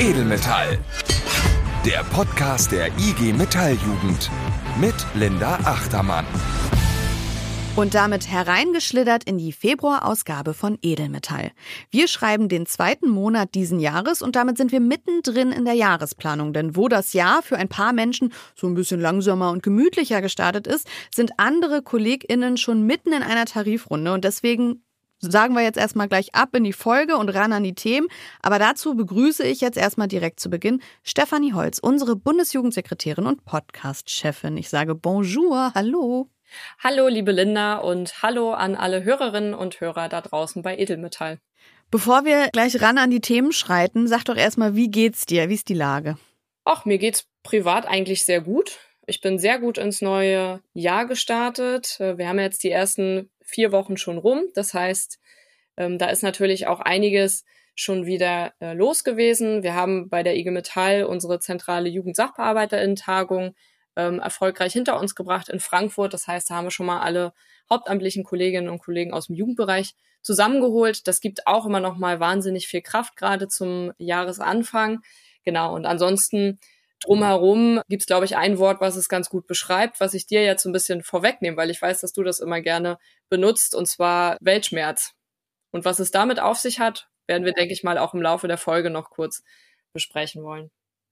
Edelmetall. Der Podcast der IG Metalljugend mit Linda Achtermann. Und damit hereingeschlittert in die Februarausgabe von Edelmetall. Wir schreiben den zweiten Monat diesen Jahres und damit sind wir mittendrin in der Jahresplanung. Denn wo das Jahr für ein paar Menschen so ein bisschen langsamer und gemütlicher gestartet ist, sind andere KollegInnen schon mitten in einer Tarifrunde. Und deswegen sagen wir jetzt erstmal gleich ab in die Folge und ran an die Themen. Aber dazu begrüße ich jetzt erstmal direkt zu Beginn Stefanie Holz, unsere Bundesjugendsekretärin und Podcast-Chefin. Ich sage Bonjour, hallo. Hallo, liebe Linda und hallo an alle Hörerinnen und Hörer da draußen bei Edelmetall. Bevor wir gleich ran an die Themen schreiten, sag doch erstmal, wie geht's dir? Wie ist die Lage? Ach, mir geht's privat eigentlich sehr gut. Ich bin sehr gut ins neue Jahr gestartet. Äh, wir haben jetzt die ersten vier Wochen schon rum. Das heißt, ähm, da ist natürlich auch einiges schon wieder äh, los gewesen. Wir haben bei der IG Metall unsere zentrale Jugendsachbearbeiterinnen-Tagung ähm, erfolgreich hinter uns gebracht in Frankfurt. Das heißt, da haben wir schon mal alle hauptamtlichen Kolleginnen und Kollegen aus dem Jugendbereich zusammengeholt. Das gibt auch immer noch mal wahnsinnig viel Kraft, gerade zum Jahresanfang. Genau. Und ansonsten drumherum gibt es, glaube ich, ein Wort, was es ganz gut beschreibt, was ich dir jetzt so ein bisschen vorwegnehme, weil ich weiß, dass du das immer gerne benutzt, und zwar Weltschmerz. Und was es damit auf sich hat, werden wir, denke ich mal, auch im Laufe der Folge noch kurz besprechen wollen.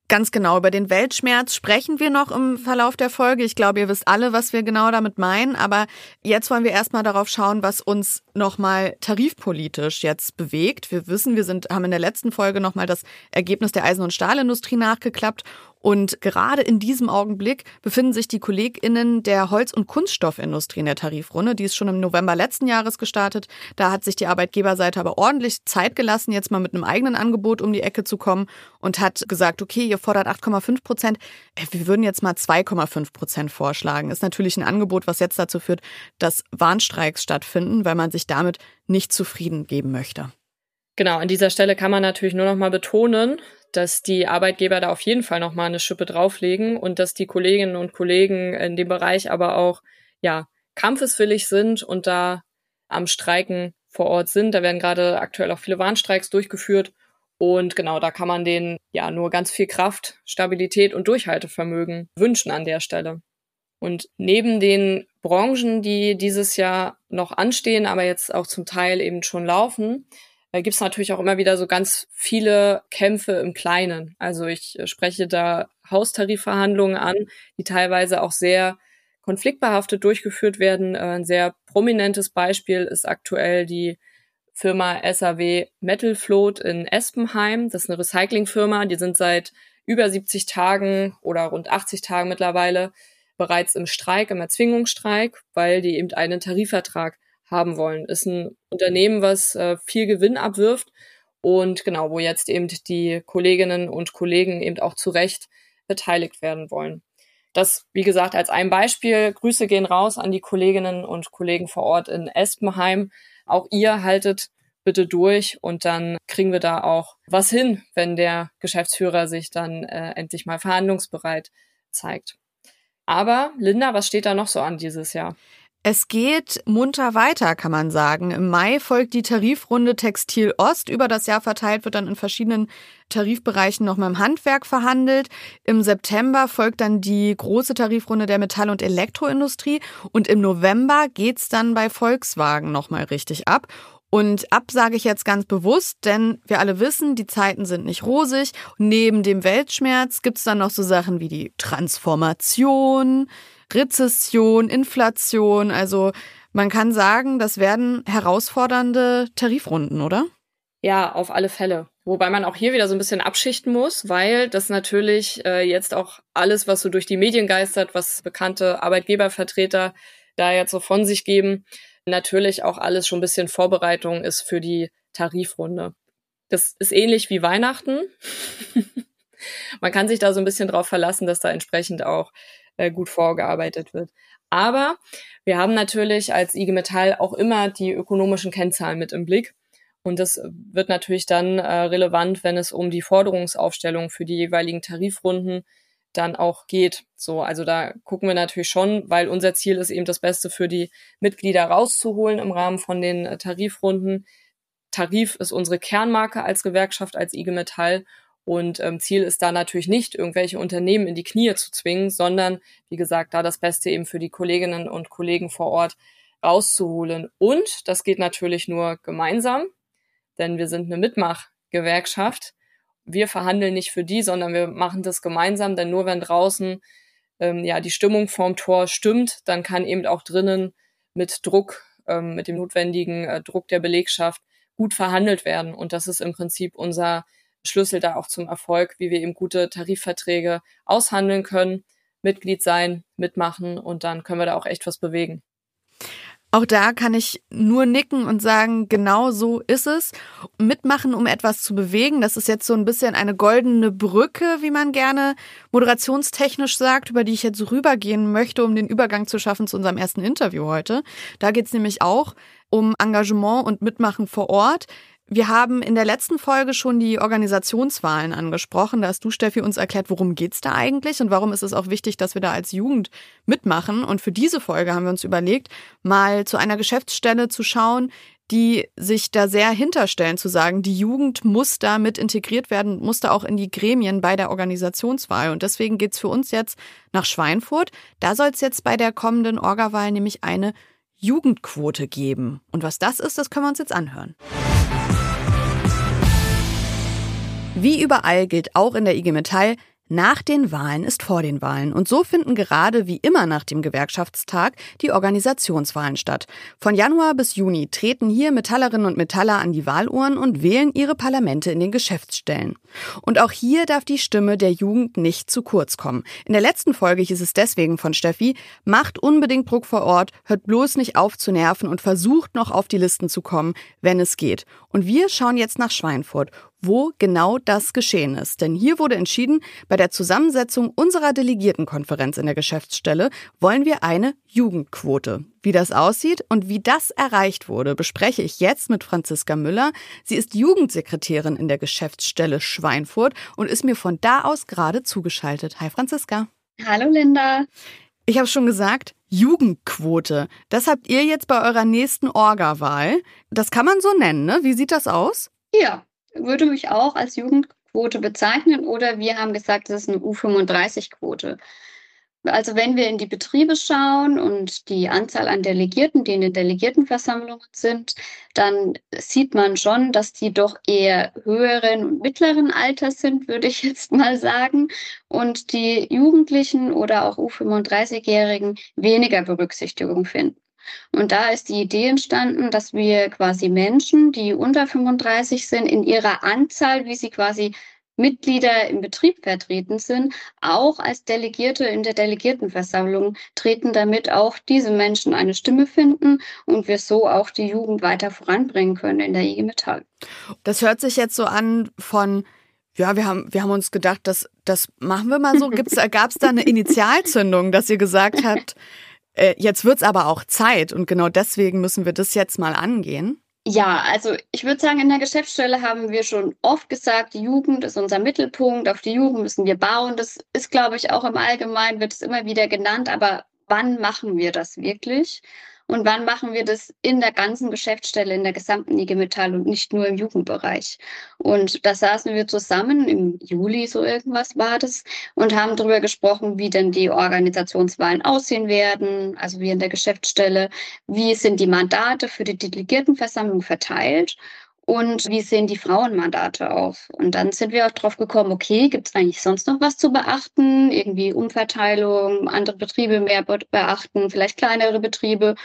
Ganz genau, über den Weltschmerz sprechen wir noch im Verlauf der Folge. Ich glaube, ihr wisst alle, was wir genau damit meinen. Aber jetzt wollen wir erstmal darauf schauen, was uns nochmal tarifpolitisch jetzt bewegt. Wir wissen, wir sind, haben in der letzten Folge nochmal das Ergebnis der Eisen- und Stahlindustrie nachgeklappt und gerade in diesem Augenblick befinden sich die KollegInnen der Holz- und Kunststoffindustrie in der Tarifrunde. Die ist schon im November letzten Jahres gestartet. Da hat sich die Arbeitgeberseite aber ordentlich Zeit gelassen, jetzt mal mit einem eigenen Angebot um die Ecke zu kommen und hat gesagt, okay, ihr fordert 8,5 Prozent. Äh, wir würden jetzt mal 2,5 Prozent vorschlagen. Ist natürlich ein Angebot, was jetzt dazu führt, dass Warnstreiks stattfinden, weil man sich damit nicht zufrieden geben möchte. Genau, an dieser Stelle kann man natürlich nur noch mal betonen, dass die Arbeitgeber da auf jeden Fall noch mal eine Schippe drauflegen und dass die Kolleginnen und Kollegen in dem Bereich aber auch ja kampfeswillig sind und da am Streiken vor Ort sind. Da werden gerade aktuell auch viele Warnstreiks durchgeführt und genau, da kann man denen ja nur ganz viel Kraft, Stabilität und Durchhaltevermögen wünschen an der Stelle. Und neben den Branchen, die dieses Jahr noch anstehen, aber jetzt auch zum Teil eben schon laufen, gibt es natürlich auch immer wieder so ganz viele Kämpfe im Kleinen. Also ich äh, spreche da Haustarifverhandlungen an, die teilweise auch sehr konfliktbehaftet durchgeführt werden. Äh, ein sehr prominentes Beispiel ist aktuell die Firma SAW Metal Float in Espenheim. Das ist eine Recyclingfirma. Die sind seit über 70 Tagen oder rund 80 Tagen mittlerweile bereits im Streik, im Erzwingungsstreik, weil die eben einen Tarifvertrag haben wollen. Ist ein Unternehmen, was äh, viel Gewinn abwirft und genau, wo jetzt eben die Kolleginnen und Kollegen eben auch zu Recht beteiligt werden wollen. Das, wie gesagt, als ein Beispiel. Grüße gehen raus an die Kolleginnen und Kollegen vor Ort in Espenheim. Auch ihr haltet bitte durch und dann kriegen wir da auch was hin, wenn der Geschäftsführer sich dann äh, endlich mal verhandlungsbereit zeigt. Aber Linda, was steht da noch so an dieses Jahr? Es geht munter weiter, kann man sagen. Im Mai folgt die Tarifrunde Textil Ost. Über das Jahr verteilt wird dann in verschiedenen Tarifbereichen noch mal im Handwerk verhandelt. Im September folgt dann die große Tarifrunde der Metall- und Elektroindustrie. Und im November geht's dann bei Volkswagen noch mal richtig ab. Und ab sage ich jetzt ganz bewusst, denn wir alle wissen, die Zeiten sind nicht rosig. Neben dem Weltschmerz gibt's dann noch so Sachen wie die Transformation, Rezession, Inflation. Also man kann sagen, das werden herausfordernde Tarifrunden, oder? Ja, auf alle Fälle. Wobei man auch hier wieder so ein bisschen abschichten muss, weil das natürlich äh, jetzt auch alles, was so durch die Medien geistert, was bekannte Arbeitgebervertreter da jetzt so von sich geben, natürlich auch alles schon ein bisschen Vorbereitung ist für die Tarifrunde. Das ist ähnlich wie Weihnachten. man kann sich da so ein bisschen drauf verlassen, dass da entsprechend auch äh, gut vorgearbeitet wird. Aber wir haben natürlich als IG Metall auch immer die ökonomischen Kennzahlen mit im Blick. Und das wird natürlich dann äh, relevant, wenn es um die Forderungsaufstellung für die jeweiligen Tarifrunden dann auch geht. So, also da gucken wir natürlich schon, weil unser Ziel ist eben das Beste für die Mitglieder rauszuholen im Rahmen von den äh, Tarifrunden. Tarif ist unsere Kernmarke als Gewerkschaft, als IG Metall Und ähm, Ziel ist da natürlich nicht, irgendwelche Unternehmen in die Knie zu zwingen, sondern, wie gesagt, da das Beste eben für die Kolleginnen und Kollegen vor Ort rauszuholen. Und das geht natürlich nur gemeinsam, denn wir sind eine Mitmachgewerkschaft. Wir verhandeln nicht für die, sondern wir machen das gemeinsam, denn nur wenn draußen ähm, ja die Stimmung vorm Tor stimmt, dann kann eben auch drinnen mit Druck, ähm, mit dem notwendigen äh, Druck der Belegschaft gut verhandelt werden. Und das ist im Prinzip unser Schlüssel da auch zum Erfolg, wie wir eben gute Tarifverträge aushandeln können, Mitglied sein, mitmachen und dann können wir da auch echt was bewegen. Auch da kann ich nur nicken und sagen, genau so ist es. Mitmachen, um etwas zu bewegen, das ist jetzt so ein bisschen eine goldene Brücke, wie man gerne moderationstechnisch sagt, über die ich jetzt rübergehen möchte, um den Übergang zu schaffen zu unserem ersten Interview heute. Da geht es nämlich auch um Engagement und Mitmachen vor Ort. Wir haben in der letzten Folge schon die Organisationswahlen angesprochen. Da hast du, Steffi, uns erklärt, worum geht's da eigentlich und warum ist es auch wichtig, dass wir da als Jugend mitmachen. Und für diese Folge haben wir uns überlegt, mal zu einer Geschäftsstelle zu schauen, die sich da sehr hinterstellen, zu sagen, die Jugend muss da mit integriert werden, muss da auch in die Gremien bei der Organisationswahl. Und deswegen geht's für uns jetzt nach Schweinfurt. Da soll es jetzt bei der kommenden Orgawahl nämlich eine Jugendquote geben. Und was das ist, das können wir uns jetzt anhören. Wie überall gilt auch in der IG Metall, nach den Wahlen ist vor den Wahlen. Und so finden gerade wie immer nach dem Gewerkschaftstag die Organisationswahlen statt. Von Januar bis Juni treten hier Metallerinnen und Metaller an die Wahluhren und wählen ihre Parlamente in den Geschäftsstellen. Und auch hier darf die Stimme der Jugend nicht zu kurz kommen. In der letzten Folge hieß es deswegen von Steffi, macht unbedingt Druck vor Ort, hört bloß nicht auf zu nerven und versucht noch auf die Listen zu kommen, wenn es geht. Und wir schauen jetzt nach Schweinfurt wo genau das geschehen ist. Denn hier wurde entschieden, bei der Zusammensetzung unserer Delegiertenkonferenz in der Geschäftsstelle wollen wir eine Jugendquote. Wie das aussieht und wie das erreicht wurde, bespreche ich jetzt mit Franziska Müller. Sie ist Jugendsekretärin in der Geschäftsstelle Schweinfurt und ist mir von da aus gerade zugeschaltet. Hi Franziska. Hallo Linda. Ich habe schon gesagt, Jugendquote. Das habt ihr jetzt bei eurer nächsten Orga-Wahl. Das kann man so nennen, ne? Wie sieht das aus? Ja, würde mich auch als Jugendquote bezeichnen oder wir haben gesagt, das ist eine U35-Quote. Also wenn wir in die Betriebe schauen und die Anzahl an Delegierten, die in den Delegiertenversammlungen sind, dann sieht man schon, dass die doch eher höheren und mittleren Alters sind, würde ich jetzt mal sagen. Und die Jugendlichen oder auch U35-Jährigen weniger Berücksichtigung finden. Und da ist die Idee entstanden, dass wir quasi Menschen, die unter 35 sind, in ihrer Anzahl, wie sie quasi Mitglieder im Betrieb vertreten sind, auch als Delegierte in der Delegiertenversammlung treten, damit auch diese Menschen eine Stimme finden und wir so auch die Jugend weiter voranbringen können in der IG Metall. Das hört sich jetzt so an von ja, wir haben, wir haben uns gedacht, das, das machen wir mal so. Gab es da eine Initialzündung, dass ihr gesagt habt, äh, jetzt wird's aber auch Zeit und genau deswegen müssen wir das jetzt mal angehen. Ja, also ich würde sagen, in der Geschäftsstelle haben wir schon oft gesagt, die Jugend ist unser Mittelpunkt, auf die Jugend müssen wir bauen. Das ist, glaube ich, auch im Allgemeinen, wird es immer wieder genannt, aber wann machen wir das wirklich? Und wann machen wir das in der ganzen Geschäftsstelle, in der gesamten IG Metall und nicht nur im Jugendbereich? Und da saßen wir zusammen, im Juli so irgendwas war das, und haben darüber gesprochen, wie denn die Organisationswahlen aussehen werden, also wie in der Geschäftsstelle, wie sind die Mandate für die Delegiertenversammlung verteilt und wie sehen die Frauenmandate aus? Und dann sind wir auch drauf gekommen, okay, gibt es eigentlich sonst noch was zu beachten? Irgendwie Umverteilung, andere Betriebe mehr beachten, vielleicht kleinere Betriebe.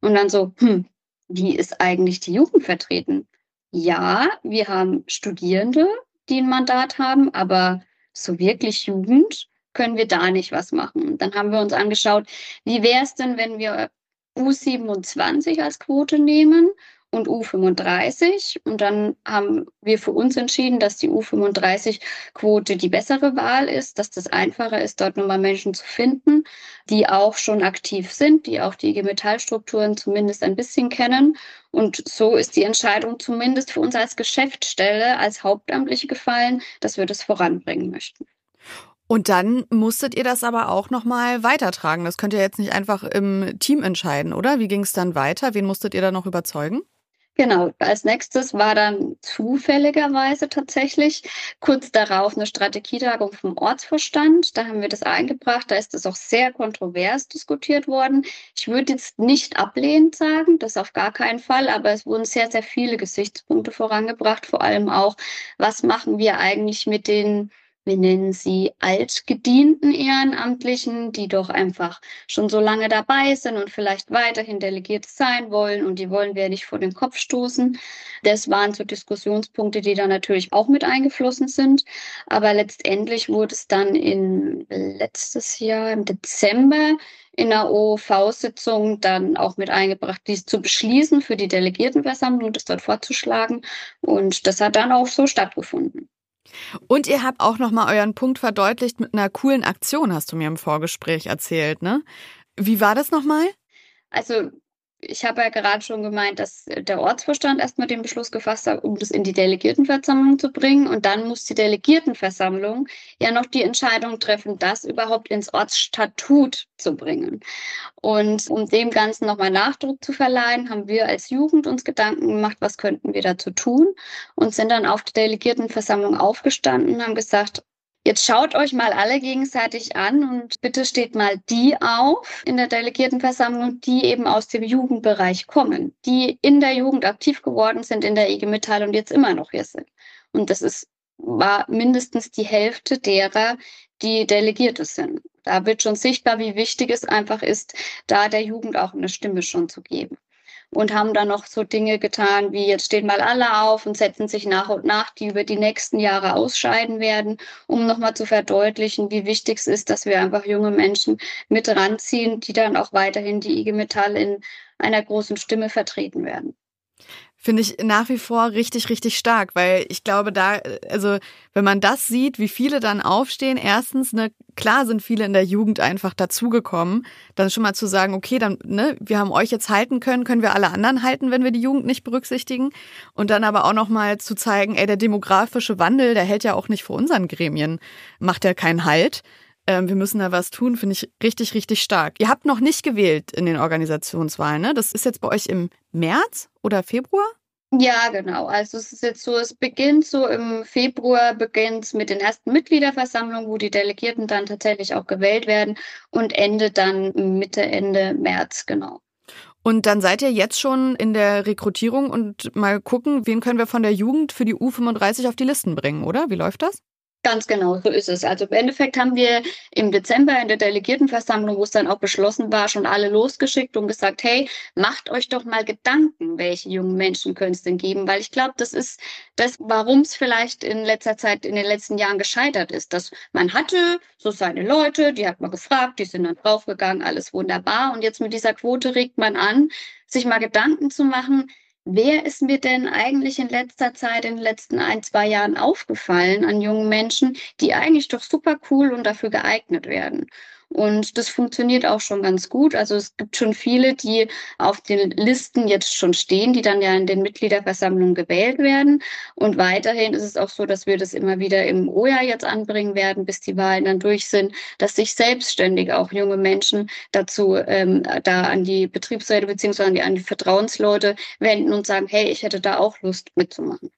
Und dann so, hm, wie ist eigentlich die Jugend vertreten? Ja, wir haben Studierende, die ein Mandat haben, aber so wirklich Jugend können wir da nicht was machen. Dann haben wir uns angeschaut, wie wäre es denn, wenn wir U27 als Quote nehmen und U35. Und dann haben wir für uns entschieden, dass die U35-Quote die bessere Wahl ist, dass das einfacher ist, dort nochmal Menschen zu finden, die auch schon aktiv sind, die auch die IG Metallstrukturen zumindest ein bisschen kennen. Und so ist die Entscheidung zumindest für uns als Geschäftsstelle, als Hauptamtliche gefallen, dass wir das voranbringen möchten. Und dann musstet ihr das aber auch nochmal weitertragen. Das könnt ihr jetzt nicht einfach im Team entscheiden, oder? Wie ging es dann weiter? Wen musstet ihr da noch überzeugen? Genau, als nächstes war dann zufälligerweise tatsächlich kurz darauf eine Strategietagung vom Ortsvorstand. Da haben wir das eingebracht. Da ist das auch sehr kontrovers diskutiert worden. Ich würde jetzt nicht ablehnend sagen, das auf gar keinen Fall, aber es wurden sehr, sehr viele Gesichtspunkte vorangebracht. Vor allem auch, was machen wir eigentlich mit den wir nennen sie altgedienten Ehrenamtlichen, die doch einfach schon so lange dabei sind und vielleicht weiterhin delegiert sein wollen und die wollen wir nicht vor den Kopf stoßen. Das waren so Diskussionspunkte, die da natürlich auch mit eingeflossen sind. Aber letztendlich wurde es dann in letztes Jahr im Dezember in der OV-Sitzung dann auch mit eingebracht, dies zu beschließen für die Delegiertenversammlung, das dort vorzuschlagen. Und das hat dann auch so stattgefunden. Und ihr habt auch nochmal euren Punkt verdeutlicht mit einer coolen Aktion, hast du mir im Vorgespräch erzählt, ne? Wie war das nochmal? Also ich habe ja gerade schon gemeint, dass der Ortsvorstand erstmal den Beschluss gefasst hat, um das in die Delegiertenversammlung zu bringen. Und dann muss die Delegiertenversammlung ja noch die Entscheidung treffen, das überhaupt ins Ortsstatut zu bringen. Und um dem Ganzen nochmal Nachdruck zu verleihen, haben wir als Jugend uns Gedanken gemacht, was könnten wir dazu tun und sind dann auf der Delegiertenversammlung aufgestanden und haben gesagt, Jetzt schaut euch mal alle gegenseitig an und bitte steht mal die auf in der Delegiertenversammlung, die eben aus dem Jugendbereich kommen, die in der Jugend aktiv geworden sind in der IG Metall und jetzt immer noch hier sind. Und das ist, war mindestens die Hälfte derer, die Delegierte sind. Da wird schon sichtbar, wie wichtig es einfach ist, da der Jugend auch eine Stimme schon zu geben und haben dann noch so Dinge getan, wie jetzt stehen mal alle auf und setzen sich nach und nach, die über die nächsten Jahre ausscheiden werden, um nochmal zu verdeutlichen, wie wichtig es ist, dass wir einfach junge Menschen mit ranziehen, die dann auch weiterhin die IG Metall in einer großen Stimme vertreten werden. Finde ich nach wie vor richtig, richtig stark, weil ich glaube, da, also wenn man das sieht, wie viele dann aufstehen, erstens, ne, klar sind viele in der Jugend einfach dazugekommen, dann schon mal zu sagen, okay, dann, ne, wir haben euch jetzt halten können, können wir alle anderen halten, wenn wir die Jugend nicht berücksichtigen. Und dann aber auch nochmal zu zeigen, ey, der demografische Wandel, der hält ja auch nicht vor unseren Gremien, macht ja keinen Halt. Ähm, wir müssen da was tun, finde ich richtig, richtig stark. Ihr habt noch nicht gewählt in den Organisationswahlen, ne? Das ist jetzt bei euch im März oder Februar? Ja, genau. Also es ist jetzt so, es beginnt so im Februar, beginnt mit den ersten Mitgliederversammlungen, wo die Delegierten dann tatsächlich auch gewählt werden und endet dann Mitte, Ende März, genau. Und dann seid ihr jetzt schon in der Rekrutierung und mal gucken, wen können wir von der Jugend für die U35 auf die Listen bringen, oder? Wie läuft das? Ganz genau, so ist es. Also im Endeffekt haben wir im Dezember in der Delegiertenversammlung, wo es dann auch beschlossen war, schon alle losgeschickt und gesagt, hey, macht euch doch mal Gedanken, welche jungen Menschen können es denn geben, weil ich glaube, das ist das, warum es vielleicht in letzter Zeit, in den letzten Jahren gescheitert ist, dass man hatte so seine Leute, die hat man gefragt, die sind dann draufgegangen, alles wunderbar und jetzt mit dieser Quote regt man an, sich mal Gedanken zu machen, Wer ist mir denn eigentlich in letzter Zeit, in den letzten ein, zwei Jahren aufgefallen an jungen Menschen, die eigentlich doch super cool und dafür geeignet werden? Und das funktioniert auch schon ganz gut. Also es gibt schon viele, die auf den Listen jetzt schon stehen, die dann ja in den Mitgliederversammlungen gewählt werden. Und weiterhin ist es auch so, dass wir das immer wieder im OJA jetzt anbringen werden, bis die Wahlen dann durch sind, dass sich selbstständig auch junge Menschen dazu ähm, da an die Betriebsräte beziehungsweise an die, an die Vertrauensleute wenden und sagen, hey, ich hätte da auch Lust mitzumachen.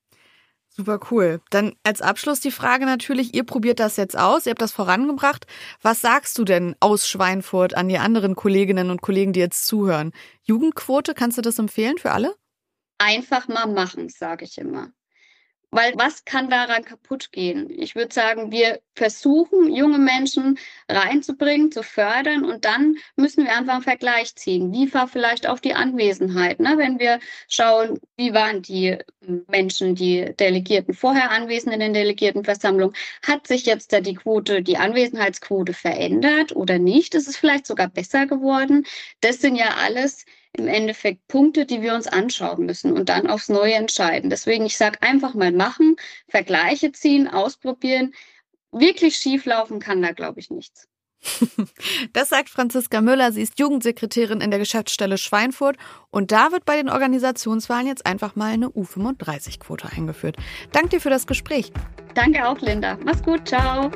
Super cool. Dann als Abschluss die Frage natürlich, ihr probiert das jetzt aus, ihr habt das vorangebracht. Was sagst du denn aus Schweinfurt an die anderen Kolleginnen und Kollegen, die jetzt zuhören? Jugendquote, kannst du das empfehlen für alle? Einfach mal machen, sage ich immer. Weil was kann daran kaputt gehen? Ich würde sagen, wir versuchen, junge Menschen reinzubringen, zu fördern und dann müssen wir einfach einen Vergleich ziehen. Wie war vielleicht auch die Anwesenheit? Ne? Wenn wir schauen, wie waren die Menschen, die Delegierten vorher anwesend in den Delegiertenversammlungen, hat sich jetzt da die Quote, die Anwesenheitsquote verändert oder nicht? Ist es vielleicht sogar besser geworden? Das sind ja alles im Endeffekt Punkte, die wir uns anschauen müssen und dann aufs Neue entscheiden. Deswegen, ich sage einfach mal machen, Vergleiche ziehen, ausprobieren. Wirklich schief laufen kann da, glaube ich, nichts. Das sagt Franziska Müller. Sie ist Jugendsekretärin in der Geschäftsstelle Schweinfurt. Und da wird bei den Organisationswahlen jetzt einfach mal eine U35-Quote eingeführt. Danke dir für das Gespräch. Danke auch, Linda. Mach's gut. Ciao.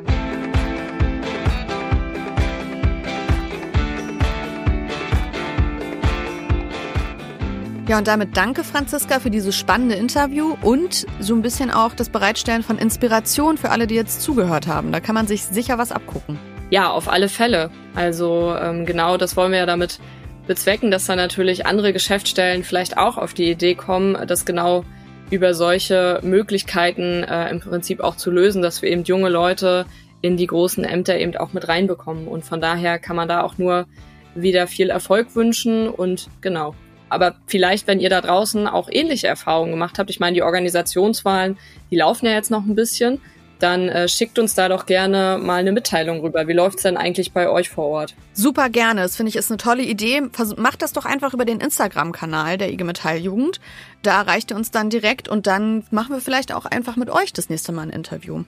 Ja, und damit danke, Franziska, für dieses spannende Interview und so ein bisschen auch das Bereitstellen von Inspiration für alle, die jetzt zugehört haben. Da kann man sich sicher was abgucken. Ja, auf alle Fälle. Also ähm, genau das wollen wir ja damit bezwecken, dass dann natürlich andere Geschäftsstellen vielleicht auch auf die Idee kommen, das genau über solche Möglichkeiten äh, im Prinzip auch zu lösen, dass wir eben junge Leute in die großen Ämter eben auch mit reinbekommen. Und von daher kann man da auch nur wieder viel Erfolg wünschen und genau, aber vielleicht, wenn ihr da draußen auch ähnliche Erfahrungen gemacht habt, ich meine, die Organisationswahlen, die laufen ja jetzt noch ein bisschen, dann äh, schickt uns da doch gerne mal eine Mitteilung rüber. Wie läuft's denn eigentlich bei euch vor Ort? Super gerne. Das finde ich ist eine tolle Idee. Vers macht das doch einfach über den Instagram-Kanal der IG Metall Jugend. Da erreicht ihr uns dann direkt und dann machen wir vielleicht auch einfach mit euch das nächste Mal ein Interview.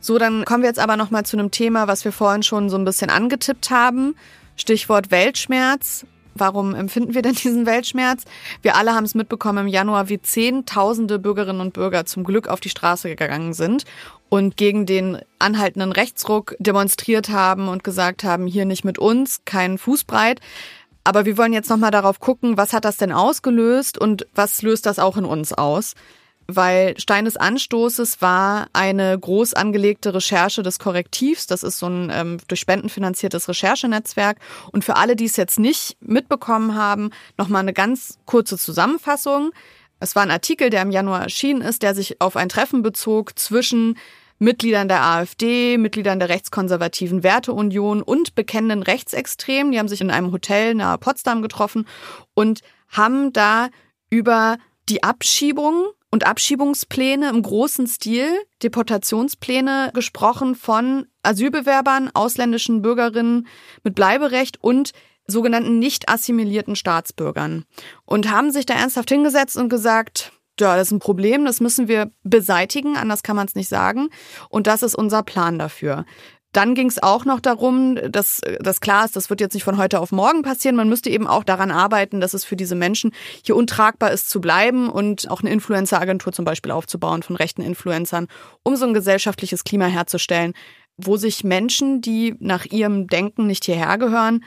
So, dann kommen wir jetzt aber noch mal zu einem Thema, was wir vorhin schon so ein bisschen angetippt haben. Stichwort Weltschmerz. Warum empfinden wir denn diesen Weltschmerz? Wir alle haben es mitbekommen im Januar, wie Zehntausende Bürgerinnen und Bürger zum Glück auf die Straße gegangen sind und gegen den anhaltenden Rechtsruck demonstriert haben und gesagt haben, hier nicht mit uns, kein Fußbreit. Aber wir wollen jetzt nochmal darauf gucken, was hat das denn ausgelöst und was löst das auch in uns aus? Weil Stein des Anstoßes war eine groß angelegte Recherche des Korrektivs. Das ist so ein ähm, durch Spenden finanziertes Recherchenetzwerk. Und für alle, die es jetzt nicht mitbekommen haben, nochmal eine ganz kurze Zusammenfassung. Es war ein Artikel, der im Januar erschienen ist, der sich auf ein Treffen bezog zwischen Mitgliedern der AfD, Mitgliedern der rechtskonservativen Werteunion und bekennenden Rechtsextremen. Die haben sich in einem Hotel nahe Potsdam getroffen und haben da über die Abschiebung und Abschiebungspläne im großen Stil, Deportationspläne gesprochen von Asylbewerbern, ausländischen Bürgerinnen mit Bleiberecht und sogenannten nicht assimilierten Staatsbürgern und haben sich da ernsthaft hingesetzt und gesagt, ja, das ist ein Problem, das müssen wir beseitigen, anders kann man es nicht sagen. Und das ist unser Plan dafür. Dann ging es auch noch darum, dass das klar ist, das wird jetzt nicht von heute auf morgen passieren. Man müsste eben auch daran arbeiten, dass es für diese Menschen hier untragbar ist zu bleiben und auch eine Influencer-Agentur zum Beispiel aufzubauen von rechten Influencern, um so ein gesellschaftliches Klima herzustellen, wo sich Menschen, die nach ihrem Denken nicht hierher gehören,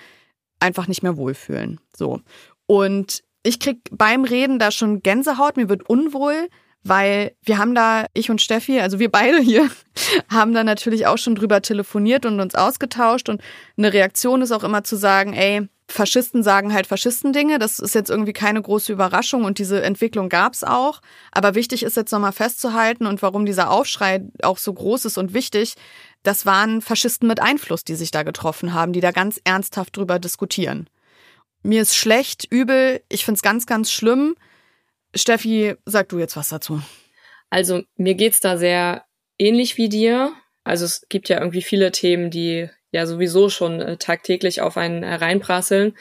einfach nicht mehr wohlfühlen. So. Und ich krieg beim Reden da schon Gänsehaut, mir wird unwohl, weil wir haben da, ich und Steffi, also wir beide hier, haben da natürlich auch schon drüber telefoniert und uns ausgetauscht und eine Reaktion ist auch immer zu sagen, ey, Faschisten sagen halt Faschistendinge. Das ist jetzt irgendwie keine große Überraschung und diese Entwicklung gab's auch. Aber wichtig ist jetzt nochmal festzuhalten und warum dieser Aufschrei auch so groß ist und wichtig. Das waren Faschisten mit Einfluss, die sich da getroffen haben, die da ganz ernsthaft drüber diskutieren. Mir ist schlecht, übel, ich find's ganz, ganz schlimm. Steffi, sag du jetzt was dazu. Also mir geht's da sehr ähnlich wie dir. Also es gibt ja irgendwie viele Themen, die ja sowieso schon äh, tagtäglich auf einen hereinprasseln.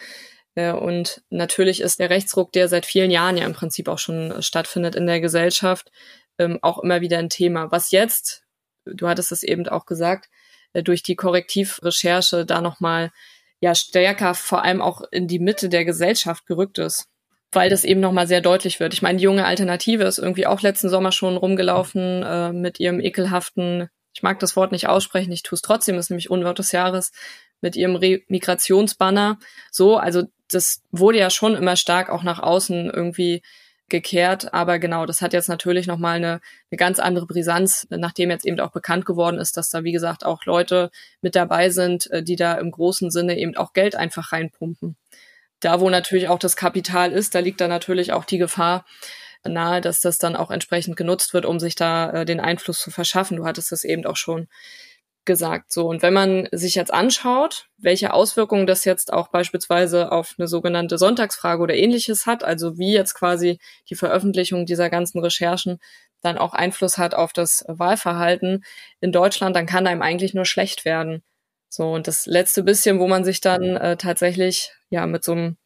Äh, und natürlich ist der Rechtsruck, der seit vielen Jahren ja im Prinzip auch schon äh, stattfindet in der Gesellschaft, ähm, auch immer wieder ein Thema. Was jetzt, du hattest es eben auch gesagt, äh, durch die Korrektivrecherche da nochmal ja stärker vor allem auch in die Mitte der Gesellschaft gerückt ist weil das eben nochmal sehr deutlich wird. Ich meine, die junge Alternative ist irgendwie auch letzten Sommer schon rumgelaufen äh, mit ihrem ekelhaften, ich mag das Wort nicht aussprechen, ich tue es trotzdem, ist nämlich Unwort des Jahres, mit ihrem Re Migrationsbanner. So, also das wurde ja schon immer stark auch nach außen irgendwie gekehrt, aber genau, das hat jetzt natürlich nochmal eine, eine ganz andere Brisanz, nachdem jetzt eben auch bekannt geworden ist, dass da, wie gesagt, auch Leute mit dabei sind, äh, die da im großen Sinne eben auch Geld einfach reinpumpen da, wo natürlich auch das Kapital ist, da liegt da natürlich auch die Gefahr nahe, dass das dann auch entsprechend genutzt wird, um sich da äh, den Einfluss zu verschaffen. Du hattest das eben auch schon gesagt. So. Und wenn man sich jetzt anschaut, welche Auswirkungen das jetzt auch beispielsweise auf eine sogenannte Sonntagsfrage oder ähnliches hat, also wie jetzt quasi die Veröffentlichung dieser ganzen Recherchen dann auch Einfluss hat auf das Wahlverhalten in Deutschland, dann kann einem eigentlich nur schlecht werden. So, und das letzte bisschen, wo man sich dann äh, tatsächlich ja mit so einem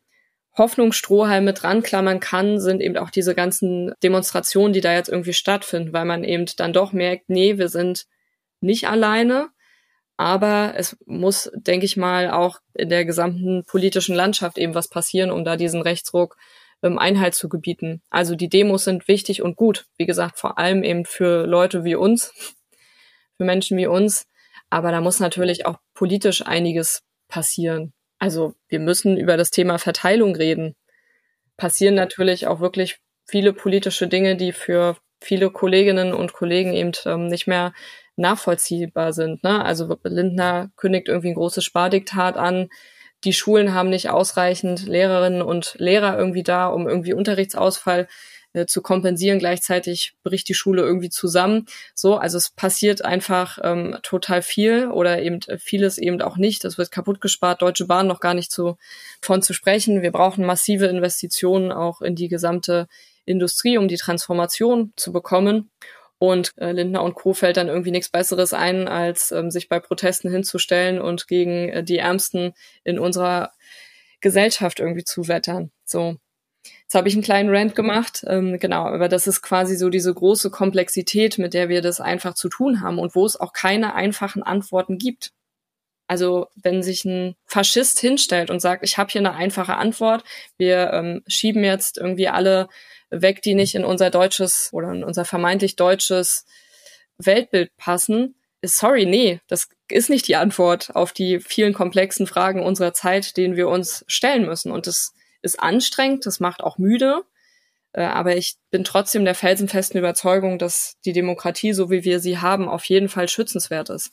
Hoffnungsstrohhalm mit ranklammern kann, sind eben auch diese ganzen Demonstrationen, die da jetzt irgendwie stattfinden, weil man eben dann doch merkt, nee, wir sind nicht alleine, aber es muss, denke ich mal, auch in der gesamten politischen Landschaft eben was passieren, um da diesen Rechtsruck ähm, Einhalt zu gebieten. Also die Demos sind wichtig und gut. Wie gesagt, vor allem eben für Leute wie uns, für Menschen wie uns, aber da muss natürlich auch politisch einiges passieren. Also wir müssen über das Thema Verteilung reden. passieren natürlich auch wirklich viele politische Dinge, die für viele Kolleginnen und Kollegen eben ähm, nicht mehr nachvollziehbar sind. Ne? Also Lindner kündigt irgendwie ein großes Spardiktat an. Die Schulen haben nicht ausreichend Lehrerinnen und Lehrer irgendwie da, um irgendwie Unterrichtsausfall äh, zu kompensieren. Gleichzeitig bricht die Schule irgendwie zusammen. So, also es passiert einfach ähm, total viel oder eben vieles eben auch nicht. Es wird kaputt gespart. Deutsche Bahn noch gar nicht zu, von zu sprechen. Wir brauchen massive Investitionen auch in die gesamte Industrie, um die Transformation zu bekommen. Und äh, Lindner und Co. fällt dann irgendwie nichts Besseres ein, als ähm, sich bei Protesten hinzustellen und gegen äh, die Ärmsten in unserer Gesellschaft irgendwie zu wettern. So. Jetzt habe ich einen kleinen Rant gemacht, ähm, genau, aber das ist quasi so diese große Komplexität, mit der wir das einfach zu tun haben und wo es auch keine einfachen Antworten gibt. Also wenn sich ein Faschist hinstellt und sagt, ich habe hier eine einfache Antwort, wir ähm, schieben jetzt irgendwie alle weg, die nicht in unser deutsches oder in unser vermeintlich deutsches Weltbild passen. Sorry, nee, das ist nicht die Antwort auf die vielen komplexen Fragen unserer Zeit, denen wir uns stellen müssen. Und das ist anstrengend, das macht auch müde. Äh, aber ich bin trotzdem der felsenfesten Überzeugung, dass die Demokratie, so wie wir sie haben, auf jeden Fall schützenswert ist.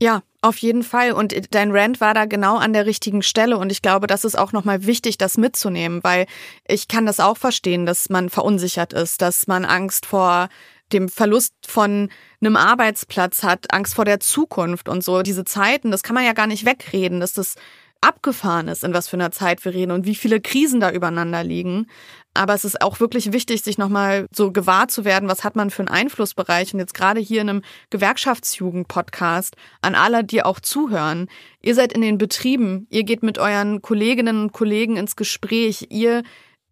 Ja, auf jeden Fall. Und dein Rant war da genau an der richtigen Stelle. Und ich glaube, das ist auch nochmal wichtig, das mitzunehmen, weil ich kann das auch verstehen, dass man verunsichert ist, dass man Angst vor dem Verlust von einem Arbeitsplatz hat, Angst vor der Zukunft und so. Diese Zeiten, das kann man ja gar nicht wegreden, dass das abgefahren ist, in was für einer Zeit wir reden und wie viele Krisen da übereinander liegen. Aber es ist auch wirklich wichtig, sich nochmal so gewahr zu werden, was hat man für einen Einflussbereich. Und jetzt gerade hier in einem Gewerkschaftsjugend-Podcast an alle, die auch zuhören. Ihr seid in den Betrieben, ihr geht mit euren Kolleginnen und Kollegen ins Gespräch, ihr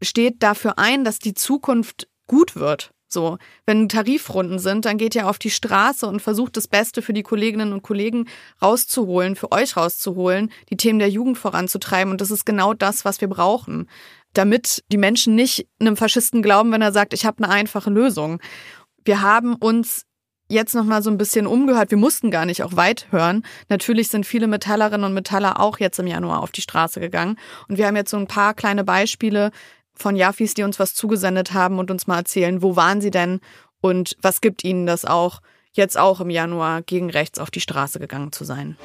steht dafür ein, dass die Zukunft gut wird. So, wenn Tarifrunden sind, dann geht ihr auf die Straße und versucht das Beste für die Kolleginnen und Kollegen rauszuholen, für euch rauszuholen, die Themen der Jugend voranzutreiben. Und das ist genau das, was wir brauchen damit die Menschen nicht einem Faschisten glauben, wenn er sagt, ich habe eine einfache Lösung. Wir haben uns jetzt noch mal so ein bisschen umgehört. Wir mussten gar nicht auch weit hören. Natürlich sind viele Metallerinnen und Metaller auch jetzt im Januar auf die Straße gegangen. Und wir haben jetzt so ein paar kleine Beispiele von Jafis, die uns was zugesendet haben und uns mal erzählen, wo waren sie denn und was gibt ihnen das auch, jetzt auch im Januar gegen rechts auf die Straße gegangen zu sein.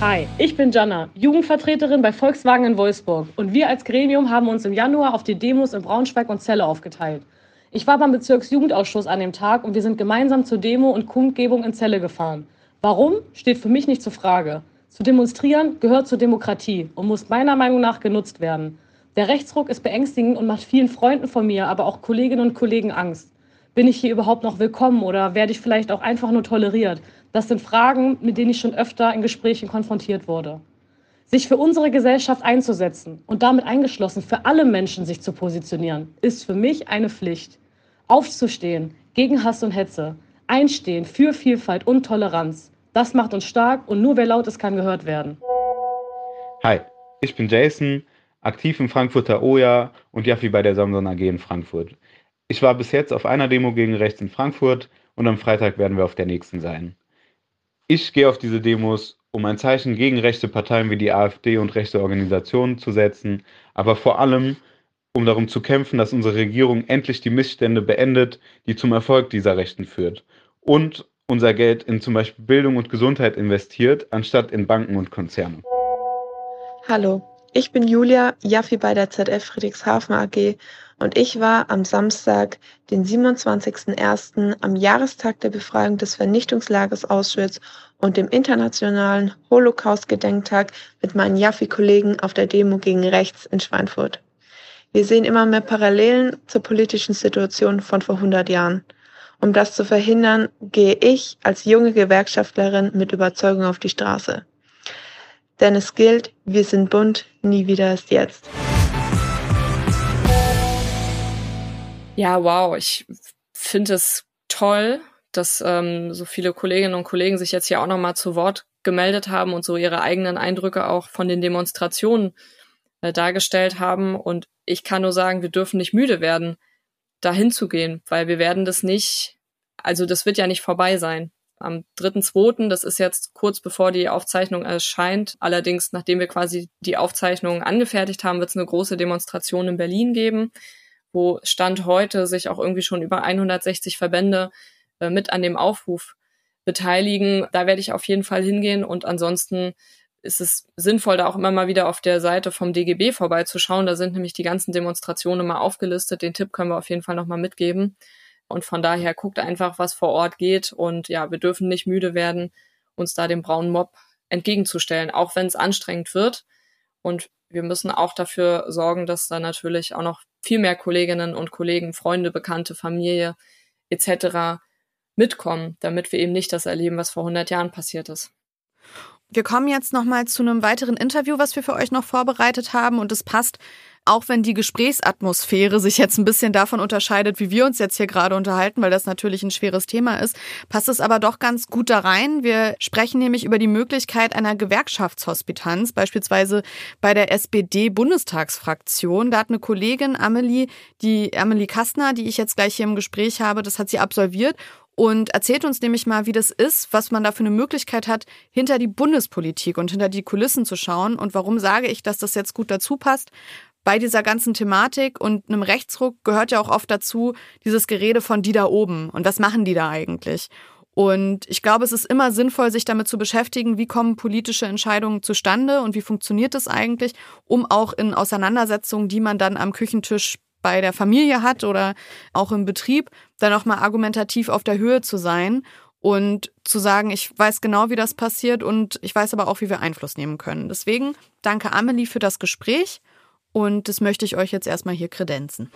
Hi, ich bin Jana, Jugendvertreterin bei Volkswagen in Wolfsburg und wir als Gremium haben uns im Januar auf die Demos in Braunschweig und Celle aufgeteilt. Ich war beim Bezirksjugendausschuss an dem Tag und wir sind gemeinsam zur Demo und Kundgebung in Celle gefahren. Warum, steht für mich nicht zur Frage. Zu demonstrieren gehört zur Demokratie und muss meiner Meinung nach genutzt werden. Der Rechtsruck ist beängstigend und macht vielen Freunden von mir, aber auch Kolleginnen und Kollegen Angst. Bin ich hier überhaupt noch willkommen oder werde ich vielleicht auch einfach nur toleriert? Das sind Fragen, mit denen ich schon öfter in Gesprächen konfrontiert wurde. Sich für unsere Gesellschaft einzusetzen und damit eingeschlossen für alle Menschen sich zu positionieren, ist für mich eine Pflicht. Aufzustehen gegen Hass und Hetze, einstehen für Vielfalt und Toleranz, das macht uns stark und nur wer laut ist, kann gehört werden. Hi, ich bin Jason, aktiv im Frankfurter OJA und Jaffi bei der Samson AG in Frankfurt. Ich war bis jetzt auf einer Demo gegen rechts in Frankfurt und am Freitag werden wir auf der nächsten sein. Ich gehe auf diese Demos, um ein Zeichen gegen rechte Parteien wie die AfD und rechte Organisationen zu setzen, aber vor allem, um darum zu kämpfen, dass unsere Regierung endlich die Missstände beendet, die zum Erfolg dieser Rechten führt. Und unser Geld in zum Beispiel Bildung und Gesundheit investiert, anstatt in Banken und Konzerne. Hallo, ich bin Julia, Jaffi bei der ZF Friedrichshafen AG und ich war am Samstag, den 27.01. am Jahrestag der Befreiung des Vernichtungslagers Auschwitz und dem internationalen Holocaust-Gedenktag mit meinen Jaffi-Kollegen auf der Demo gegen rechts in Schweinfurt. Wir sehen immer mehr Parallelen zur politischen Situation von vor 100 Jahren. Um das zu verhindern, gehe ich als junge Gewerkschaftlerin mit Überzeugung auf die Straße. Denn es gilt, wir sind bunt, nie wieder ist jetzt. Ja, wow, ich finde es toll, dass ähm, so viele Kolleginnen und Kollegen sich jetzt hier auch nochmal zu Wort gemeldet haben und so ihre eigenen Eindrücke auch von den Demonstrationen äh, dargestellt haben. Und ich kann nur sagen, wir dürfen nicht müde werden, dahin zu gehen, weil wir werden das nicht, also das wird ja nicht vorbei sein. am 3.2., das ist jetzt kurz bevor die Aufzeichnung erscheint. Allerdings, nachdem wir quasi die Aufzeichnung angefertigt haben, wird es eine große Demonstration in Berlin geben, wo Stand heute sich auch irgendwie schon über 160 Verbände äh, mit an dem Aufruf beteiligen. Da werde ich auf jeden Fall hingehen und ansonsten ist es sinnvoll, da auch immer mal wieder auf der Seite vom DGB vorbeizuschauen. Da sind nämlich die ganzen Demonstrationen mal aufgelistet. Den Tipp können wir auf jeden Fall nochmal mitgeben. Und von daher guckt einfach, was vor Ort geht. Und ja, wir dürfen nicht müde werden, uns da dem braunen Mob entgegenzustellen, auch wenn es anstrengend wird. Und wir müssen auch dafür sorgen, dass da natürlich auch noch viel mehr Kolleginnen und Kollegen, Freunde, Bekannte, Familie etc. mitkommen, damit wir eben nicht das erleben, was vor 100 Jahren passiert ist. Wir kommen jetzt noch mal zu einem weiteren Interview, was wir für euch noch vorbereitet haben und es passt, auch wenn die Gesprächsatmosphäre sich jetzt ein bisschen davon unterscheidet, wie wir uns jetzt hier gerade unterhalten, weil das natürlich ein schweres Thema ist, passt es aber doch ganz gut da rein. Wir sprechen nämlich über die Möglichkeit einer Gewerkschaftshospitanz, beispielsweise bei der SPD-Bundestagsfraktion. Da hat eine Kollegin Amelie, die Amelie Kastner, die ich jetzt gleich hier im Gespräch habe, das hat sie absolviert und erzählt uns nämlich mal, wie das ist, was man da für eine Möglichkeit hat, hinter die Bundespolitik und hinter die Kulissen zu schauen. Und warum sage ich, dass das jetzt gut dazu passt? Bei dieser ganzen Thematik und einem Rechtsruck gehört ja auch oft dazu dieses Gerede von die da oben. Und was machen die da eigentlich? Und ich glaube, es ist immer sinnvoll, sich damit zu beschäftigen, wie kommen politische Entscheidungen zustande und wie funktioniert das eigentlich, um auch in Auseinandersetzungen, die man dann am Küchentisch bei der Familie hat oder auch im Betrieb, dann auch mal argumentativ auf der Höhe zu sein und zu sagen, ich weiß genau, wie das passiert und ich weiß aber auch, wie wir Einfluss nehmen können. Deswegen danke Amelie für das Gespräch und das möchte ich euch jetzt erstmal hier kredenzen.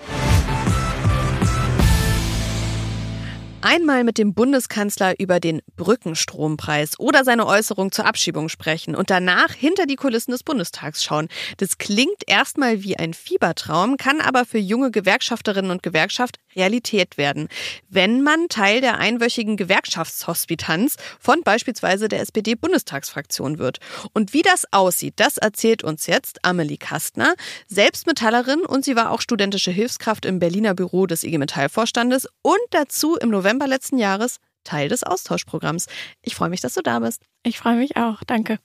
Einmal mit dem Bundeskanzler über den Brückenstrompreis oder seine Äußerung zur Abschiebung sprechen und danach hinter die Kulissen des Bundestags schauen. Das klingt erstmal wie ein Fiebertraum, kann aber für junge Gewerkschafterinnen und Gewerkschaft Realität werden, wenn man Teil der einwöchigen Gewerkschaftshospitanz von beispielsweise der SPD-Bundestagsfraktion wird. Und wie das aussieht, das erzählt uns jetzt Amelie Kastner, selbst Metallerin und sie war auch studentische Hilfskraft im Berliner Büro des IG Metall-Vorstandes und dazu im November November letzten Jahres Teil des Austauschprogramms. Ich freue mich, dass du da bist. Ich freue mich auch. Danke.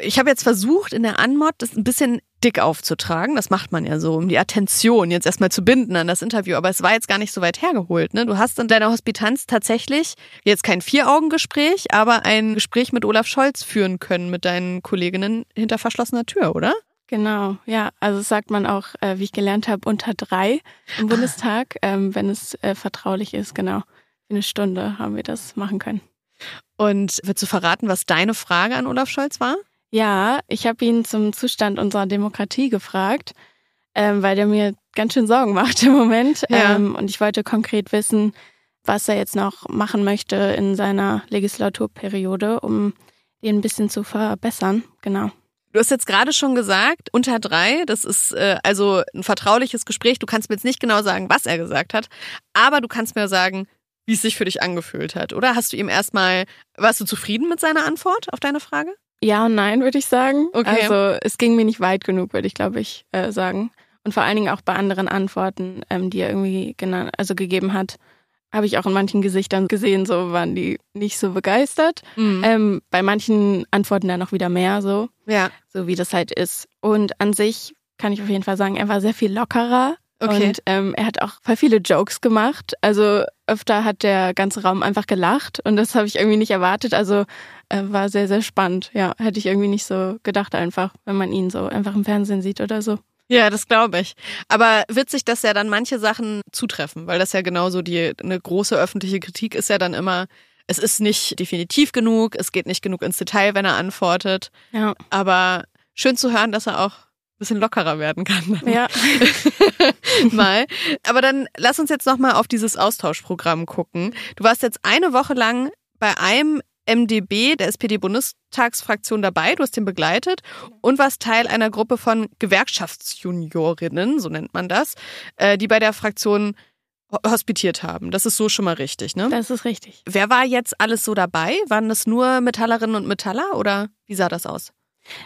Ich habe jetzt versucht, in der Anmod das ein bisschen dick aufzutragen. Das macht man ja so, um die Attention jetzt erstmal zu binden an das Interview. Aber es war jetzt gar nicht so weit hergeholt. Ne? Du hast in deiner Hospitanz tatsächlich jetzt kein Vier-Augen-Gespräch, aber ein Gespräch mit Olaf Scholz führen können mit deinen Kolleginnen hinter verschlossener Tür, oder? Genau, ja. Also sagt man auch, äh, wie ich gelernt habe, unter drei im ah. Bundestag, ähm, wenn es äh, vertraulich ist, genau. In eine Stunde haben wir das machen können. Und willst du verraten, was deine Frage an Olaf Scholz war? Ja, ich habe ihn zum Zustand unserer Demokratie gefragt, ähm, weil der mir ganz schön Sorgen macht im Moment. Ja. Ähm, und ich wollte konkret wissen, was er jetzt noch machen möchte in seiner Legislaturperiode, um ihn ein bisschen zu verbessern. Genau. Du hast jetzt gerade schon gesagt, unter drei, das ist äh, also ein vertrauliches Gespräch. Du kannst mir jetzt nicht genau sagen, was er gesagt hat, aber du kannst mir sagen, wie es sich für dich angefühlt hat, oder? Hast du ihm erstmal, warst du zufrieden mit seiner Antwort auf deine Frage? Ja und nein, würde ich sagen. Okay. Also es ging mir nicht weit genug, würde ich, glaube ich, äh, sagen. Und vor allen Dingen auch bei anderen Antworten, ähm, die er irgendwie genannt, also gegeben hat, habe ich auch in manchen Gesichtern gesehen, so waren die nicht so begeistert. Mhm. Ähm, bei manchen Antworten dann noch wieder mehr so. Ja. So wie das halt ist. Und an sich kann ich auf jeden Fall sagen, er war sehr viel lockerer. Okay. Und ähm, er hat auch voll viele Jokes gemacht. Also öfter hat der ganze Raum einfach gelacht und das habe ich irgendwie nicht erwartet. Also äh, war sehr, sehr spannend. Ja, hätte ich irgendwie nicht so gedacht einfach, wenn man ihn so einfach im Fernsehen sieht oder so. Ja, das glaube ich. Aber witzig, dass ja dann manche Sachen zutreffen, weil das ja genauso die eine große öffentliche Kritik ist ja dann immer, es ist nicht definitiv genug, es geht nicht genug ins Detail, wenn er antwortet. Ja. Aber schön zu hören, dass er auch ein bisschen lockerer werden kann. Ja. mal. Aber dann lass uns jetzt nochmal auf dieses Austauschprogramm gucken. Du warst jetzt eine Woche lang bei einem MdB der SPD-Bundestagsfraktion dabei, du hast ihn begleitet und warst Teil einer Gruppe von Gewerkschaftsjuniorinnen, so nennt man das, äh, die bei der Fraktion hospitiert haben. Das ist so schon mal richtig, ne? Das ist richtig. Wer war jetzt alles so dabei? Waren das nur Metallerinnen und Metaller oder wie sah das aus?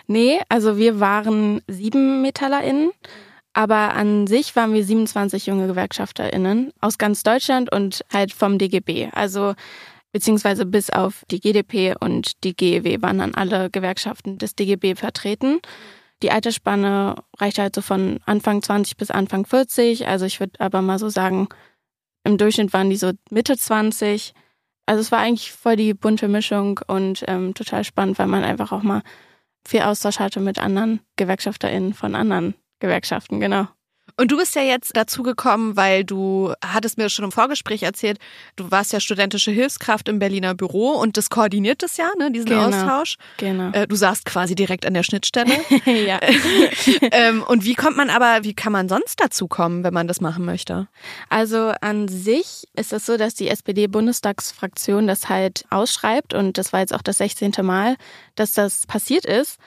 Nee, also wir waren sieben MetallerInnen, aber an sich waren wir 27 junge GewerkschafterInnen aus ganz Deutschland und halt vom DGB. Also beziehungsweise bis auf die GDP und die GEW waren dann alle Gewerkschaften des DGB vertreten. Die Altersspanne reicht halt so von Anfang 20 bis Anfang 40. Also ich würde aber mal so sagen, im Durchschnitt waren die so Mitte 20. Also es war eigentlich voll die bunte Mischung und ähm, total spannend, weil man einfach auch mal viel Austausch hatte mit anderen GewerkschafterInnen von anderen Gewerkschaften, genau. Und du bist ja jetzt dazu gekommen, weil du hattest mir schon im Vorgespräch erzählt, du warst ja studentische Hilfskraft im Berliner Büro und das koordiniert das ja, ne, diesen genau, Austausch. Genau. Äh, du saßt quasi direkt an der Schnittstelle. ja. ähm, und wie kommt man aber, wie kann man sonst dazu kommen, wenn man das machen möchte? Also an sich ist es so, dass die SPD-Bundestagsfraktion das halt ausschreibt und das war jetzt auch das 16. Mal, dass das passiert ist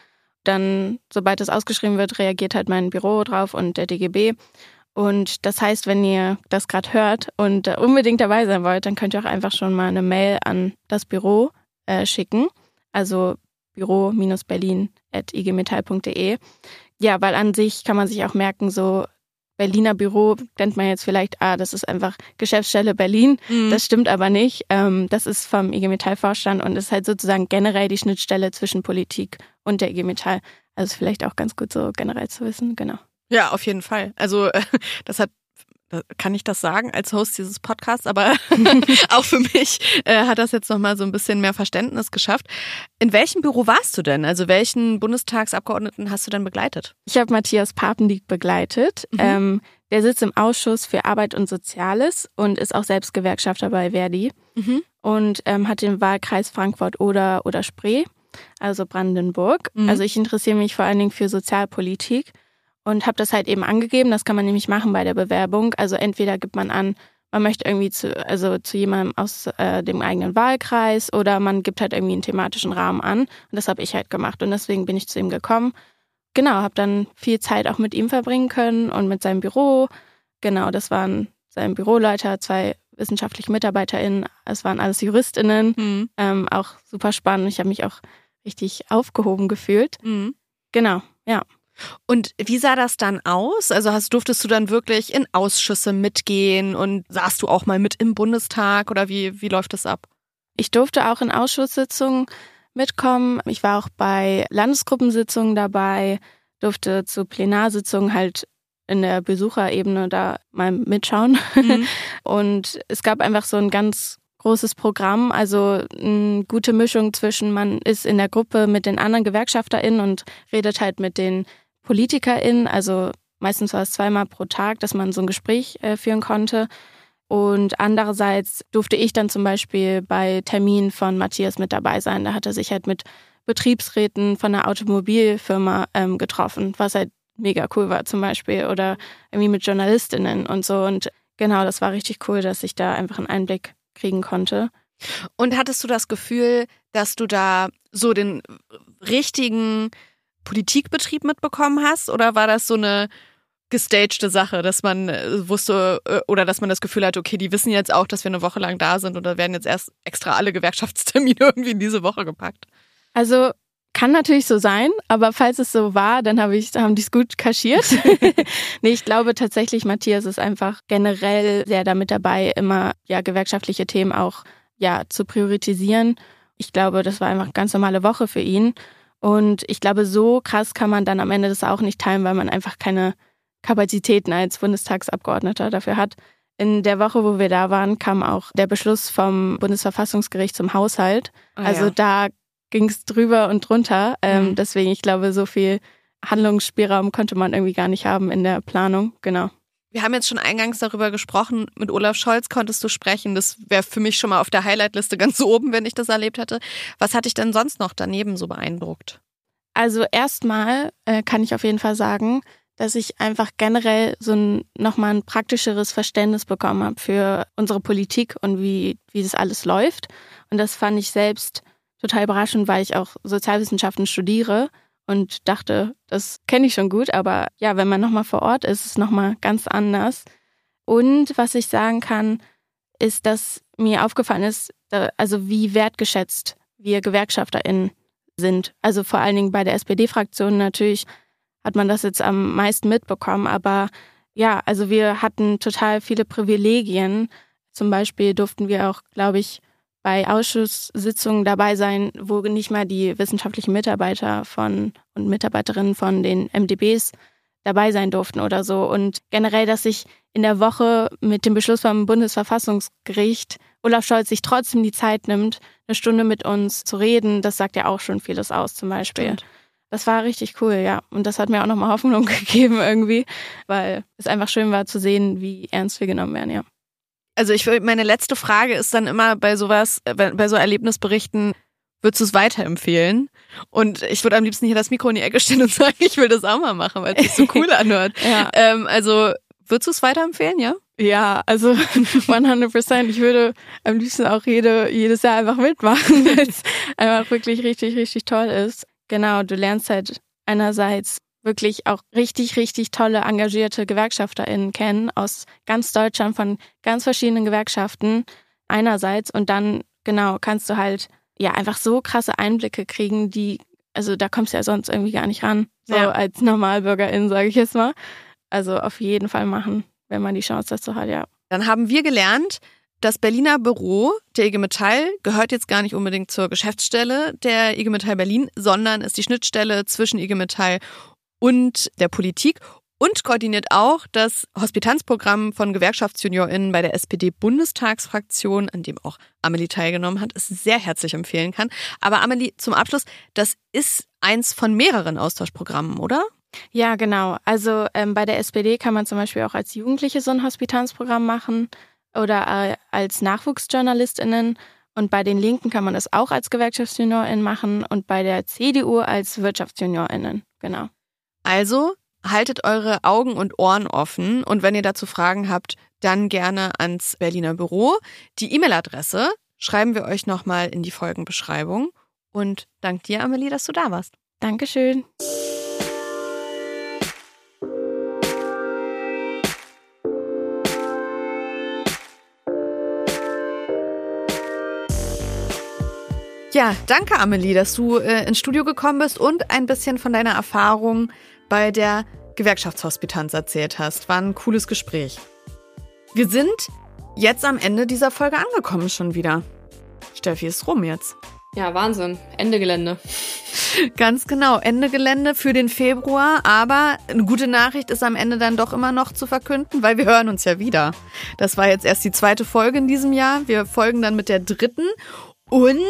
dann, sobald es ausgeschrieben wird, reagiert halt mein Büro drauf und der DGB. Und das heißt, wenn ihr das gerade hört und unbedingt dabei sein wollt, dann könnt ihr auch einfach schon mal eine Mail an das Büro äh, schicken. Also büro-berlin.igmetall.de. Ja, weil an sich kann man sich auch merken, so Berliner Büro denkt man jetzt vielleicht, ah, das ist einfach Geschäftsstelle Berlin. Mhm. Das stimmt aber nicht. Ähm, das ist vom IG Metall Vorstand und ist halt sozusagen generell die Schnittstelle zwischen Politik und der IG Metall. Also vielleicht auch ganz gut so generell zu wissen, genau. Ja, auf jeden Fall. Also das hat kann ich das sagen als Host dieses Podcasts, aber auch für mich äh, hat das jetzt nochmal so ein bisschen mehr Verständnis geschafft. In welchem Büro warst du denn? Also welchen Bundestagsabgeordneten hast du denn begleitet? Ich habe Matthias Papendiek begleitet. Mhm. Ähm, der sitzt im Ausschuss für Arbeit und Soziales und ist auch selbst Gewerkschafter bei Verdi mhm. und ähm, hat den Wahlkreis Frankfurt oder oder Spree, also Brandenburg. Mhm. Also ich interessiere mich vor allen Dingen für Sozialpolitik und habe das halt eben angegeben. Das kann man nämlich machen bei der Bewerbung. Also entweder gibt man an, man möchte irgendwie zu, also zu jemandem aus äh, dem eigenen Wahlkreis oder man gibt halt irgendwie einen thematischen Rahmen an. Und das habe ich halt gemacht und deswegen bin ich zu ihm gekommen. Genau, habe dann viel Zeit auch mit ihm verbringen können und mit seinem Büro. Genau, das waren sein Büroleiter, zwei wissenschaftliche MitarbeiterInnen, es waren alles JuristInnen. Mhm. Ähm, auch super spannend. Ich habe mich auch richtig aufgehoben gefühlt. Mhm. Genau, ja. Und wie sah das dann aus? Also hast, durftest du dann wirklich in Ausschüsse mitgehen und saßt du auch mal mit im Bundestag oder wie, wie läuft das ab? Ich durfte auch in Ausschusssitzungen mitkommen. Ich war auch bei Landesgruppensitzungen dabei, durfte zu Plenarsitzungen halt in der Besucherebene da mal mitschauen. Mhm. Und es gab einfach so ein ganz großes Programm, also eine gute Mischung zwischen man ist in der Gruppe mit den anderen GewerkschafterInnen und redet halt mit den PolitikerInnen, also meistens war es zweimal pro Tag, dass man so ein Gespräch äh, führen konnte. Und andererseits durfte ich dann zum Beispiel bei Terminen von Matthias mit dabei sein. Da hat er sich halt mit Betriebsräten von einer Automobilfirma ähm, getroffen, was halt mega cool war zum Beispiel. Oder irgendwie mit JournalistInnen und so. Und genau, das war richtig cool, dass ich da einfach einen Einblick kriegen konnte. Und hattest du das Gefühl, dass du da so den richtigen Politikbetrieb mitbekommen hast? Oder war das so eine gestagte Sache, dass man äh, wusste äh, oder dass man das Gefühl hat, okay, die wissen jetzt auch, dass wir eine Woche lang da sind oder werden jetzt erst extra alle Gewerkschaftstermine irgendwie in diese Woche gepackt? Also kann natürlich so sein, aber falls es so war, dann hab ich, haben die es gut kaschiert. nee, ich glaube tatsächlich, Matthias ist einfach generell sehr damit dabei, immer ja gewerkschaftliche Themen auch ja zu priorisieren. Ich glaube, das war einfach eine ganz normale Woche für ihn. Und ich glaube, so krass kann man dann am Ende das auch nicht teilen, weil man einfach keine Kapazitäten als Bundestagsabgeordneter dafür hat. In der Woche, wo wir da waren, kam auch der Beschluss vom Bundesverfassungsgericht zum Haushalt. Also ja. da ging es drüber und drunter. Ähm, mhm. Deswegen, ich glaube, so viel Handlungsspielraum konnte man irgendwie gar nicht haben in der Planung. Genau. Wir haben jetzt schon eingangs darüber gesprochen, mit Olaf Scholz konntest du sprechen. Das wäre für mich schon mal auf der Highlight-Liste ganz oben, wenn ich das erlebt hätte. Was hat dich denn sonst noch daneben so beeindruckt? Also erstmal äh, kann ich auf jeden Fall sagen, dass ich einfach generell so ein, nochmal ein praktischeres Verständnis bekommen habe für unsere Politik und wie, wie das alles läuft. Und das fand ich selbst total überraschend, weil ich auch Sozialwissenschaften studiere und dachte, das kenne ich schon gut, aber ja, wenn man nochmal vor Ort ist, ist es nochmal ganz anders. Und was ich sagen kann, ist, dass mir aufgefallen ist, also wie wertgeschätzt wir GewerkschafterInnen sind. Also vor allen Dingen bei der SPD-Fraktion natürlich hat man das jetzt am meisten mitbekommen, aber ja, also wir hatten total viele Privilegien. Zum Beispiel durften wir auch, glaube ich, bei Ausschusssitzungen dabei sein, wo nicht mal die wissenschaftlichen Mitarbeiter von und Mitarbeiterinnen von den MDBs dabei sein durften oder so. Und generell, dass sich in der Woche mit dem Beschluss vom Bundesverfassungsgericht Olaf Scholz sich trotzdem die Zeit nimmt, eine Stunde mit uns zu reden, das sagt ja auch schon vieles aus zum Beispiel. Stimmt. Das war richtig cool, ja. Und das hat mir auch nochmal Hoffnung gegeben irgendwie, weil es einfach schön war zu sehen, wie ernst wir genommen werden, ja. Also ich meine letzte Frage ist dann immer bei sowas, äh, bei so Erlebnisberichten, würdest du es weiterempfehlen? Und ich würde am liebsten hier das Mikro in die Ecke stellen und sagen, ich will das auch mal machen, weil es sich so cool anhört. ja. ähm, also würdest du es weiterempfehlen, ja? Ja, also 100 Prozent. Ich würde am liebsten auch jede, jedes Jahr einfach mitmachen, weil es einfach wirklich richtig, richtig toll ist. Genau, du lernst halt einerseits wirklich auch richtig, richtig tolle, engagierte GewerkschafterInnen kennen aus ganz Deutschland von ganz verschiedenen Gewerkschaften einerseits und dann, genau, kannst du halt ja einfach so krasse Einblicke kriegen, die, also da kommst du ja sonst irgendwie gar nicht ran, so ja. als Normalbürgerin, sage ich jetzt mal. Also auf jeden Fall machen, wenn man die Chance dazu hat, ja. Dann haben wir gelernt, das Berliner Büro der IG Metall gehört jetzt gar nicht unbedingt zur Geschäftsstelle der IG Metall Berlin, sondern ist die Schnittstelle zwischen IG Metall und der Politik und koordiniert auch das Hospitanzprogramm von GewerkschaftsjuniorInnen bei der SPD-Bundestagsfraktion, an dem auch Amelie teilgenommen hat, es sehr herzlich empfehlen kann. Aber Amelie, zum Abschluss, das ist eins von mehreren Austauschprogrammen, oder? Ja, genau. Also ähm, bei der SPD kann man zum Beispiel auch als Jugendliche so ein Hospitanzprogramm machen oder äh, als NachwuchsjournalistInnen. Und bei den Linken kann man das auch als Gewerkschaftsjuniorin machen und bei der CDU als WirtschaftsjuniorInnen. Genau. Also haltet eure Augen und Ohren offen und wenn ihr dazu Fragen habt, dann gerne ans Berliner Büro. Die E-Mail-Adresse schreiben wir euch nochmal in die Folgenbeschreibung. Und dank dir, Amelie, dass du da warst. Dankeschön. Ja, danke Amelie, dass du äh, ins Studio gekommen bist und ein bisschen von deiner Erfahrung bei der Gewerkschaftshospitanz erzählt hast. War ein cooles Gespräch. Wir sind jetzt am Ende dieser Folge angekommen schon wieder. Steffi ist rum jetzt. Ja, Wahnsinn. Ende Gelände. Ganz genau, Ende Gelände für den Februar. Aber eine gute Nachricht ist am Ende dann doch immer noch zu verkünden, weil wir hören uns ja wieder. Das war jetzt erst die zweite Folge in diesem Jahr. Wir folgen dann mit der dritten. Und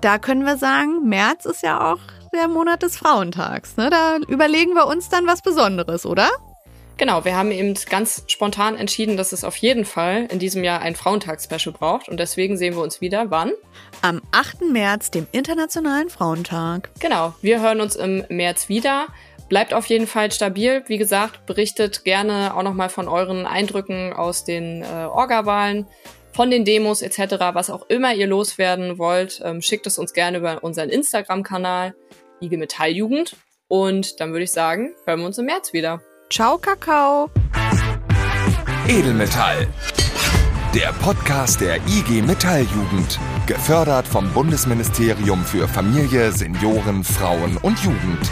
da können wir sagen, März ist ja auch der Monat des Frauentags. Ne? Da überlegen wir uns dann was Besonderes, oder? Genau, wir haben eben ganz spontan entschieden, dass es auf jeden Fall in diesem Jahr ein Frauentags-Special braucht. Und deswegen sehen wir uns wieder. Wann? Am 8. März, dem Internationalen Frauentag. Genau, wir hören uns im März wieder. Bleibt auf jeden Fall stabil. Wie gesagt, berichtet gerne auch nochmal von euren Eindrücken aus den äh, Orga-Wahlen von den Demos etc., was auch immer ihr loswerden wollt, ähm, schickt es uns gerne über unseren Instagram-Kanal IG Metalljugend. Und dann würde ich sagen, hören wir uns im März wieder. Ciao, Kakao. Edelmetall. Der Podcast der IG Metalljugend. Gefördert vom Bundesministerium für Familie, Senioren, Frauen und Jugend.